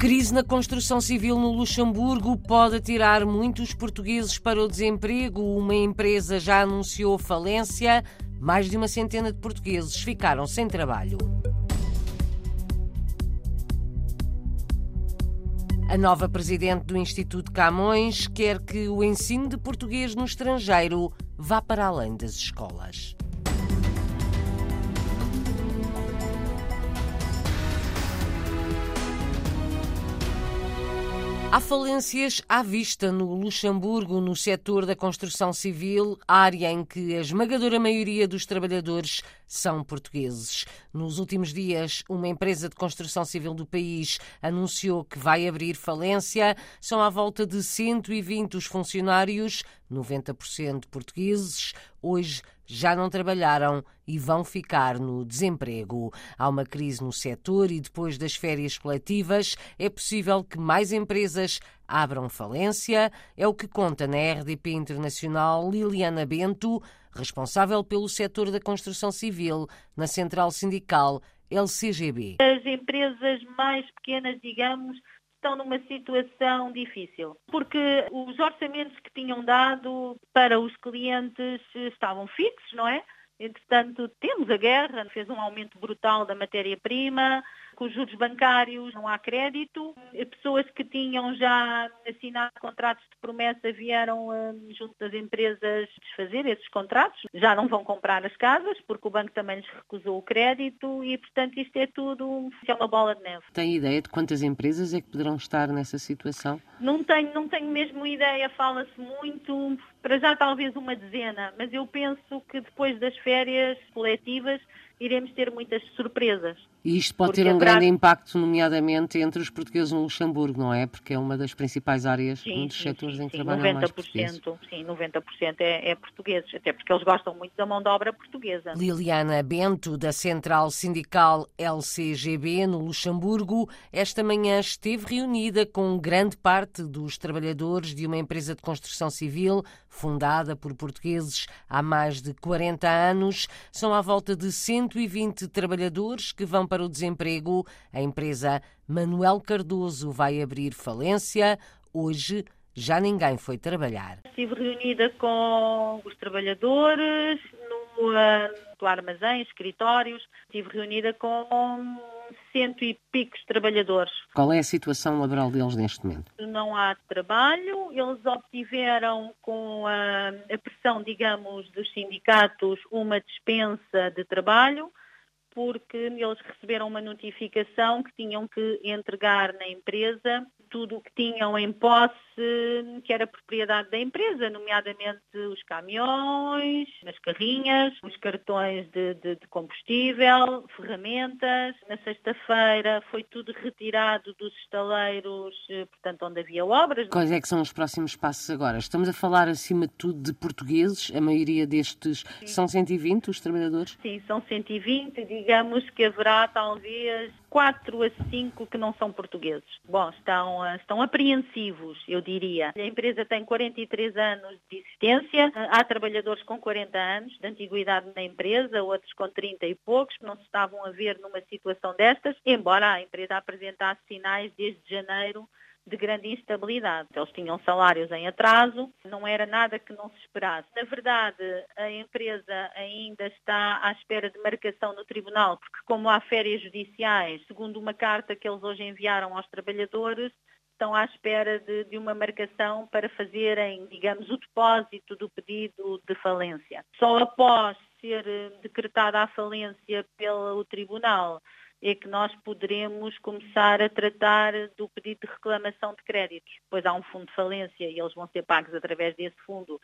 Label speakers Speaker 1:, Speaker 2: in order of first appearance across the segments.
Speaker 1: Crise na construção civil no Luxemburgo pode tirar muitos portugueses para o desemprego. Uma empresa já anunciou falência. Mais de uma centena de portugueses ficaram sem trabalho. A nova presidente do Instituto Camões quer que o ensino de português no estrangeiro vá para além das escolas. Há falências à vista no Luxemburgo, no setor da construção civil, área em que a esmagadora maioria dos trabalhadores são portugueses. Nos últimos dias, uma empresa de construção civil do país anunciou que vai abrir falência. São à volta de 120 os funcionários, 90% portugueses. Hoje já não trabalharam e vão ficar no desemprego. Há uma crise no setor e depois das férias coletivas é possível que mais empresas abram falência. É o que conta na RDP Internacional Liliana Bento, responsável pelo setor da construção civil na Central Sindical LCGB.
Speaker 2: As empresas mais pequenas, digamos, estão numa situação difícil, porque os orçamentos que tinham dado para os clientes estavam fixos, não é? Entretanto, temos a guerra, fez um aumento brutal da matéria-prima, com os juros bancários não há crédito. Pessoas que tinham já assinado contratos de promessa vieram hum, junto das empresas desfazer esses contratos. Já não vão comprar as casas porque o banco também lhes recusou o crédito e, portanto, isto é tudo é uma bola de neve.
Speaker 1: Tem ideia de quantas empresas é que poderão estar nessa situação?
Speaker 2: Não tenho, não tenho mesmo ideia. Fala-se muito, para já talvez uma dezena, mas eu penso que depois das férias coletivas iremos ter muitas surpresas.
Speaker 1: E isto pode ter um haverá... grande impacto, nomeadamente, entre os portugueses no Luxemburgo, não é? Porque é uma das principais áreas, sim, um dos sim, setores sim, em que sim, trabalham 90%, mais portugueses.
Speaker 2: Sim, 90% é, é portugueses, até porque eles gostam muito da mão de obra portuguesa.
Speaker 1: Liliana Bento, da Central Sindical LCGB, no Luxemburgo, esta manhã esteve reunida com grande parte dos trabalhadores de uma empresa de construção civil fundada por portugueses há mais de 40 anos. São à volta de 120 trabalhadores que vão para o desemprego. A empresa Manuel Cardoso vai abrir falência. Hoje já ninguém foi trabalhar.
Speaker 2: Estive reunida com os trabalhadores no, no armazém, escritórios. Estive reunida com cento e picos trabalhadores.
Speaker 1: Qual é a situação laboral deles neste momento?
Speaker 2: Não há trabalho, eles obtiveram com a, a pressão, digamos, dos sindicatos uma dispensa de trabalho porque eles receberam uma notificação que tinham que entregar na empresa tudo o que tinham em posse, que era propriedade da empresa, nomeadamente os caminhões, as carrinhas, os cartões de, de, de combustível, ferramentas. Na sexta-feira foi tudo retirado dos estaleiros, eh, portanto, onde havia obras.
Speaker 1: Quais é que são os próximos passos agora? Estamos a falar, acima de tudo, de portugueses. A maioria destes Sim. são 120, os trabalhadores?
Speaker 2: Sim, são 120. Digamos que haverá, talvez, 4 a 5 que não são portugueses. Bom, estão, eh, estão apreensivos, eu diria. A empresa tem 43 anos de existência, eh, há trabalhadores com 40 anos de antiguidade na empresa, outros com 30 e poucos, não se estavam a ver numa situação destas, embora a empresa apresentasse sinais desde janeiro de grande instabilidade. Eles tinham salários em atraso, não era nada que não se esperasse. Na verdade, a empresa ainda está à espera de marcação no tribunal, porque como há férias judiciais, segundo uma carta que eles hoje enviaram aos trabalhadores, estão à espera de, de, uma marcação para fazerem, digamos, o depósito do pedido de falência. Só após ser eh, decretada a falência pelo tribunal é que nós poderemos começar a tratar do pedido de reclamação de créditos. Pois há um fundo de falência e eles vão ser pagos através desse fundo.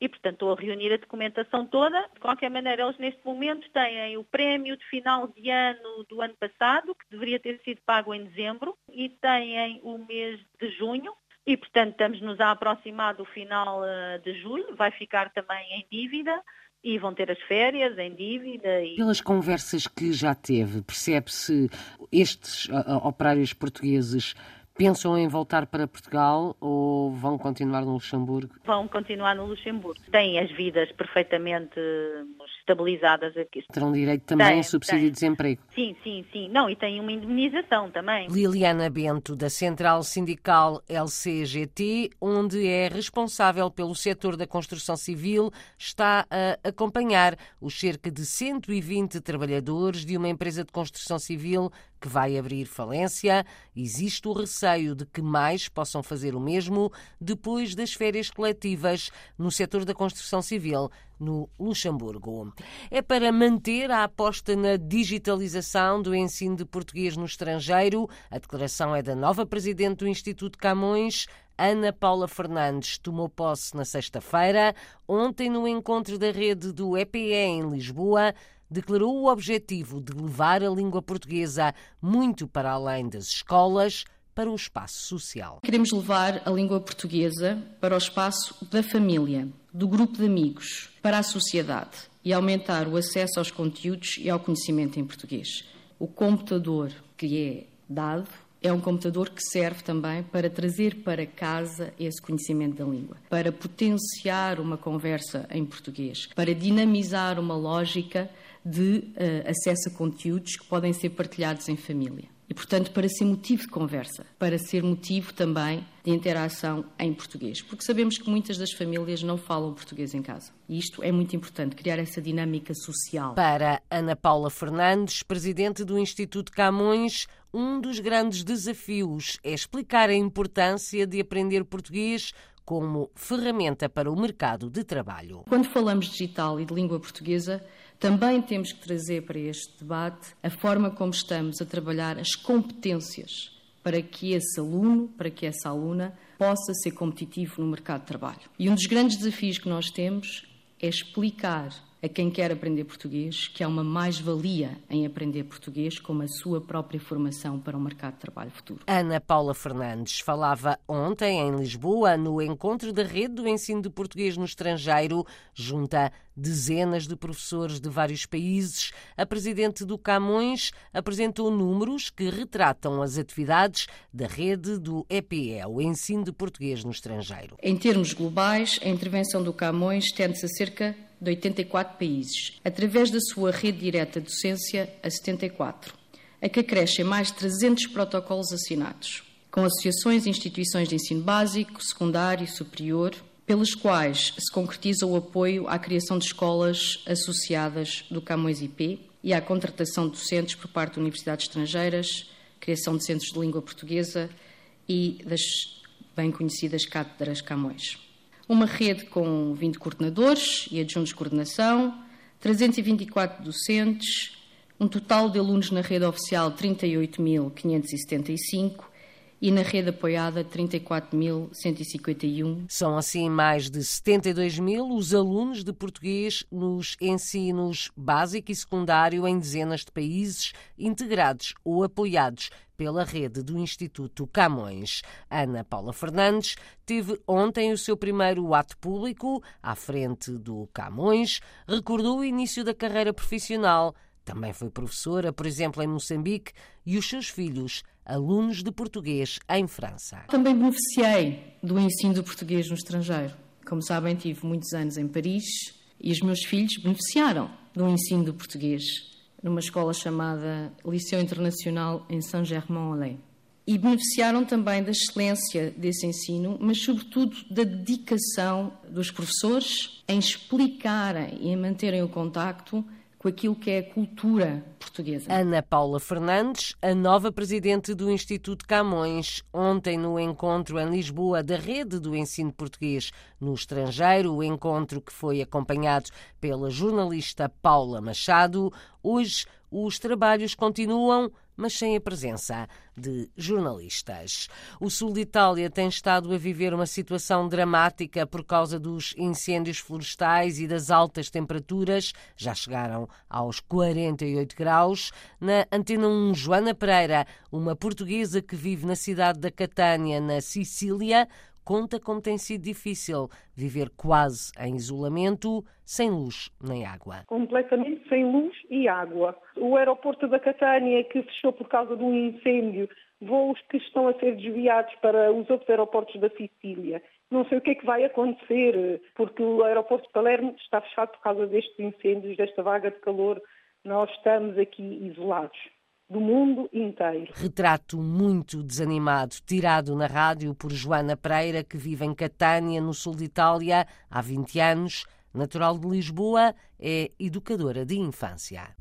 Speaker 2: E, portanto, estou a reunir a documentação toda. De qualquer maneira, eles neste momento têm o prémio de final de ano do ano passado, que deveria ter sido pago em dezembro, e têm o mês de junho, e, portanto, estamos-nos a aproximar do final eh, de julho, vai ficar também em dívida e vão ter as férias em dívida. E...
Speaker 1: Pelas conversas que já teve, percebe-se estes operários portugueses Pensam em voltar para Portugal ou vão continuar no Luxemburgo?
Speaker 2: Vão continuar no Luxemburgo. Têm as vidas perfeitamente estabilizadas aqui.
Speaker 1: Terão direito também tem, a subsídio tem. de desemprego?
Speaker 2: Sim, sim, sim. Não, e têm uma indemnização também.
Speaker 1: Liliana Bento, da Central Sindical LCGT, onde é responsável pelo setor da construção civil, está a acompanhar os cerca de 120 trabalhadores de uma empresa de construção civil que vai abrir falência. Existe o receio de que mais possam fazer o mesmo depois das férias coletivas no setor da construção civil no Luxemburgo. É para manter a aposta na digitalização do ensino de português no estrangeiro. A declaração é da nova presidente do Instituto Camões, Ana Paula Fernandes tomou posse na sexta-feira. Ontem, no encontro da rede do EPE em Lisboa, declarou o objetivo de levar a língua portuguesa muito para além das escolas para o espaço social.
Speaker 3: Queremos levar a língua portuguesa para o espaço da família, do grupo de amigos, para a sociedade e aumentar o acesso aos conteúdos e ao conhecimento em português. O computador que é dado é um computador que serve também para trazer para casa esse conhecimento da língua, para potenciar uma conversa em português, para dinamizar uma lógica de uh, acesso a conteúdos que podem ser partilhados em família. E, portanto, para ser motivo de conversa, para ser motivo também de interação em português. Porque sabemos que muitas das famílias não falam português em casa. E isto é muito importante, criar essa dinâmica social.
Speaker 1: Para Ana Paula Fernandes, presidente do Instituto Camões, um dos grandes desafios é explicar a importância de aprender português como ferramenta para o mercado de trabalho.
Speaker 3: Quando falamos digital e de língua portuguesa, também temos que trazer para este debate a forma como estamos a trabalhar as competências para que esse aluno, para que essa aluna possa ser competitivo no mercado de trabalho. E um dos grandes desafios que nós temos é explicar a quem quer aprender português que há uma mais-valia em aprender português como a sua própria formação para o mercado de trabalho futuro.
Speaker 1: Ana Paula Fernandes falava ontem em Lisboa no encontro da rede do ensino de português no estrangeiro, junta dezenas de professores de vários países. A presidente do Camões apresentou números que retratam as atividades da rede do EPE, o ensino de português no estrangeiro.
Speaker 3: Em termos globais, a intervenção do Camões tende-se a cerca de 84 países, através da sua rede direta de docência a 74, a que acrescem mais de 300 protocolos assinados, com associações e instituições de ensino básico, secundário e superior, pelos quais se concretiza o apoio à criação de escolas associadas do Camões IP e à contratação de docentes por parte de universidades estrangeiras, criação de centros de língua portuguesa e das bem conhecidas cátedras Camões uma rede com 20 coordenadores e adjuntos de coordenação, 324 docentes, um total de alunos na rede oficial 38.575 e na rede apoiada 34.151.
Speaker 1: São assim mais de 72 mil os alunos de português nos ensinos básico e secundário em dezenas de países, integrados ou apoiados pela rede do Instituto Camões. Ana Paula Fernandes teve ontem o seu primeiro ato público à frente do Camões, recordou o início da carreira profissional também foi professora, por exemplo, em Moçambique, e os seus filhos, alunos de português em França.
Speaker 3: Também beneficiei do ensino do português no estrangeiro. Como sabem, tive muitos anos em Paris e os meus filhos beneficiaram do ensino do português numa escola chamada Liceu Internacional em Saint-Germain-en-Laye. E beneficiaram também da excelência desse ensino, mas, sobretudo, da dedicação dos professores em explicarem e em manterem o contacto com aquilo que é a cultura portuguesa.
Speaker 1: Ana Paula Fernandes, a nova presidente do Instituto Camões, ontem no encontro em Lisboa da Rede do Ensino Português no Estrangeiro, o encontro que foi acompanhado pela jornalista Paula Machado. Hoje os trabalhos continuam mas sem a presença de jornalistas. O sul de Itália tem estado a viver uma situação dramática por causa dos incêndios florestais e das altas temperaturas, já chegaram aos 48 graus. Na Antena 1, Joana Pereira, uma portuguesa que vive na cidade da Catânia, na Sicília, conta como tem sido difícil viver quase em isolamento, sem luz nem água.
Speaker 4: Completamente sem luz e água. O aeroporto da Catânia, que fechou por causa de um incêndio, voos que estão a ser desviados para os outros aeroportos da Sicília. Não sei o que é que vai acontecer, porque o aeroporto de Palermo está fechado por causa destes incêndios, desta vaga de calor. Nós estamos aqui isolados do mundo inteiro.
Speaker 1: Retrato muito desanimado, tirado na rádio por Joana Pereira, que vive em Catânia, no sul de Itália, há 20 anos. Natural de Lisboa, é educadora de infância.